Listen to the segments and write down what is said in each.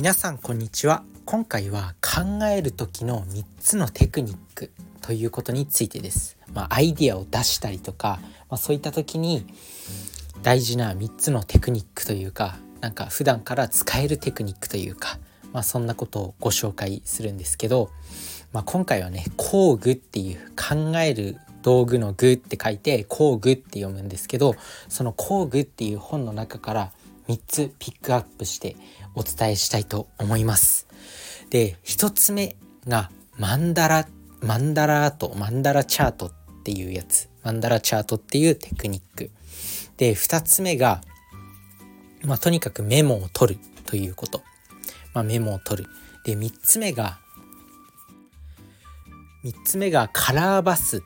皆さんこんにちは。今回は考える時の3つのテクニックということについてです、まあ、アイディアを出したりとか、まあ、そういった時に大事な3つのテクニックというかなんか普段から使えるテクニックというか、まあ、そんなことをご紹介するんですけど、まあ、今回はね工具っていう考える道具の具って書いて工具って読むんですけどその工具っていう本の中から3つピックアップしてお伝えしたいと思います。で1つ目がマンダラマンダラアートマンダラチャートっていうやつ。マンダラチャートっていうテクニック。で2つ目が、まあ、とにかくメモを取るということ、まあ、メモを取る。で3つ目が3つ目がカラーバスっ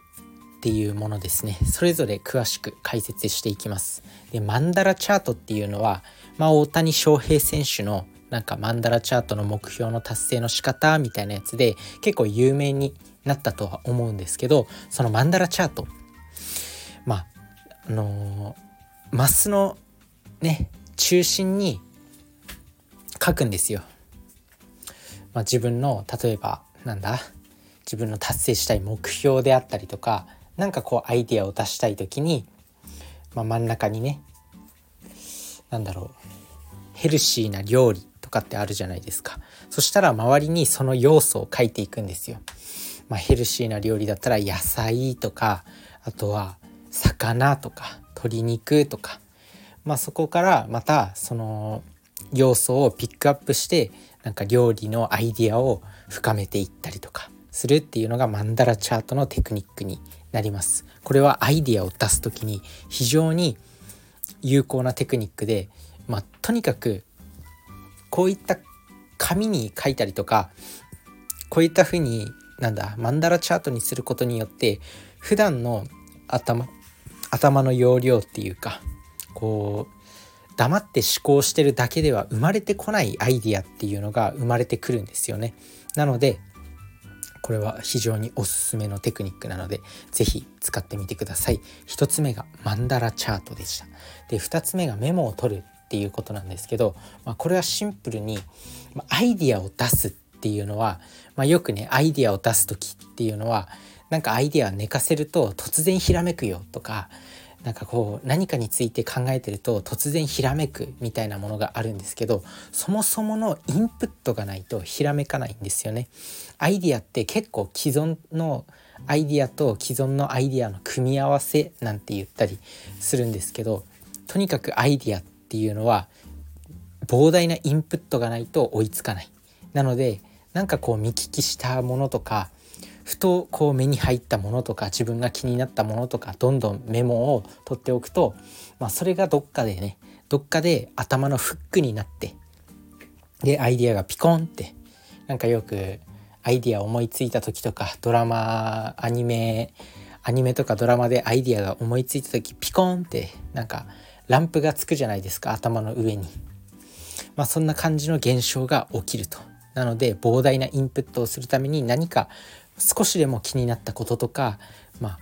ていうものですね。それぞれ詳しく解説していきます。でマンダラチャートっていうのは、まあ、大谷翔平選手のなんかマンダラチャートの目標の達成の仕方みたいなやつで結構有名になったとは思うんですけどそのマンダラチャート。まああのー、マスのね中心に書くんですよ。まあ、自分の例えばなんだ？自分の達成したい目標であったりとか何かこうアイデアを出したい時にまあ、真ん中にね何だろうヘルシーな料理とかってあるじゃないですかそしたら周りにその要素を書いていくんですよ。まあ、ヘルシーな料理だったら野菜とかあとは魚とか鶏肉とか、まあ、そこからまたその要素をピックアップしてなんか料理のアイディアを深めていったりとかするっていうのがマンダラチャートのテクニックになります。これはアイディアを出す時に非常に有効なテクニックで、まあ、とにかくこういった紙に書いたりとかこういった風になんだマンダラチャートにすることによって普段の頭頭の容量っていうかこう黙って思考してるだけでは生まれてこないアイディアっていうのが生まれてくるんですよね。なのでこれは非常におすすめのテクニックなので是非使ってみてください。1つ目がマンダラチャートでした。で2つ目がメモを取るっていうことなんですけど、まあ、これはシンプルにアイディアを出すっていうのは、まあ、よくねアイディアを出す時っていうのはなんかアイディア寝かせると突然ひらめくよとかなんかこう何かについて考えてると突然ひらめくみたいなものがあるんですけどそもそものインプットがないとひらめかないんですよね。アイディアって結構既存のアイディアと既存のアイディアの組み合わせなんて言ったりするんですけどとにかくアイディアっていうのは膨大なインプットがないと追いつかない。なのでなんかこう見聞きしたものとかふとこう目に入ったものとか自分が気になったものとかどんどんメモを取っておくと、まあ、それがどっかでねどっかで頭のフックになってでアイディアがピコンってなんかよくアイディア思いついた時とかドラマアニメアニメとかドラマでアイディアが思いついた時ピコンってなんかランプがつくじゃないですか頭の上に。まあそんな感じの現象が起きると。なので膨大なインプットをするために何か少しでも気になったこととかまあ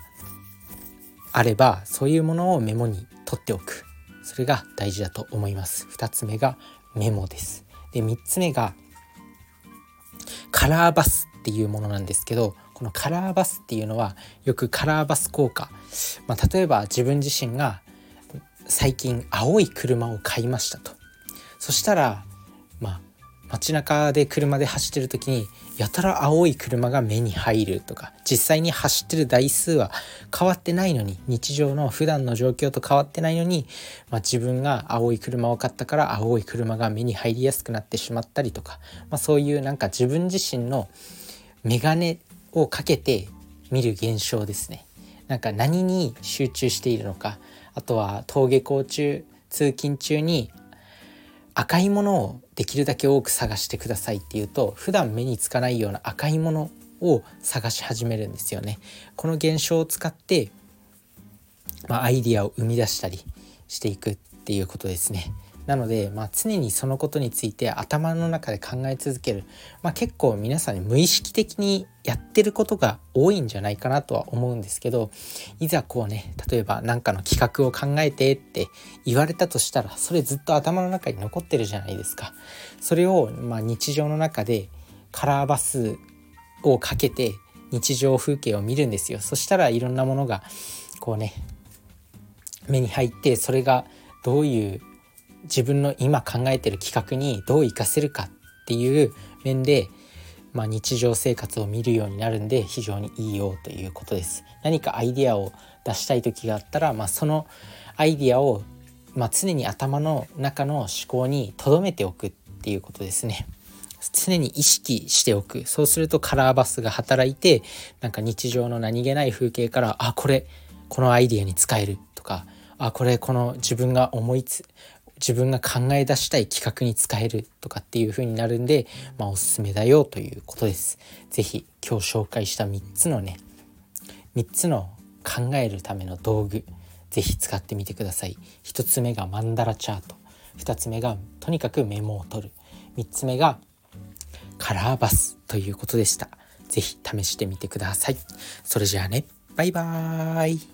あればそういうものをメモに取っておく。それが大事だと思います。2つ目がメモです。で3つ目がカラーバスっていうものなんですけどこのカラーバスっていうのはよくカラーバス効果、まあ、例えば自分自身が最近青い車を買いましたと。そしたら街中で車で走ってる時にやたら青い車が目に入るとか実際に走ってる台数は変わってないのに日常の普段の状況と変わってないのに、まあ、自分が青い車を買ったから青い車が目に入りやすくなってしまったりとか、まあ、そういうなんか自分自身の眼鏡をかけて見る現象ですね。なんか何に集中しているのかあとは登下校中通勤中に赤いものをできるだけ多く探してくださいっていうと普段目につかないような赤いものを探し始めるんですよね。この現象を使って、まあ、アイディアを生み出したりしていくっていうことですね。なので、まあ、常にそのことについて頭の中で考え続ける、まあ、結構皆さん無意識的にやってることが多いんじゃないかなとは思うんですけどいざこうね例えば何かの企画を考えてって言われたとしたらそれずっと頭の中に残ってるじゃないですか。それを、まあ、日常の中でカラーバスをかけて日常風景を見るんですよ。そしたらいろんなものがこうね目に入ってそれがどういう自分の今考えてる企画にどう活かせるかっていう面で、まあ、日常生活を見るようになるんで非常にいいよということです。何かアイデアを出したい時があったら、まあ、そのアイデアを、まあ、常に頭の中の思考に留めておくっていうことですね。常に意識しておくそうするとカラーバスが働いてなんか日常の何気ない風景からあこれこのアイデアに使えるとかあこれこの自分が思いつ自分が考え出したい企画に使えるとかっていう風になるんで、まあ、おすすめだよということです。是非今日紹介した3つのね3つの考えるための道具是非使ってみてください。1つ目がマンダラチャート2つ目がとにかくメモを取る3つ目がカラーバスということでした。是非試してみてください。それじゃあねバイバーイ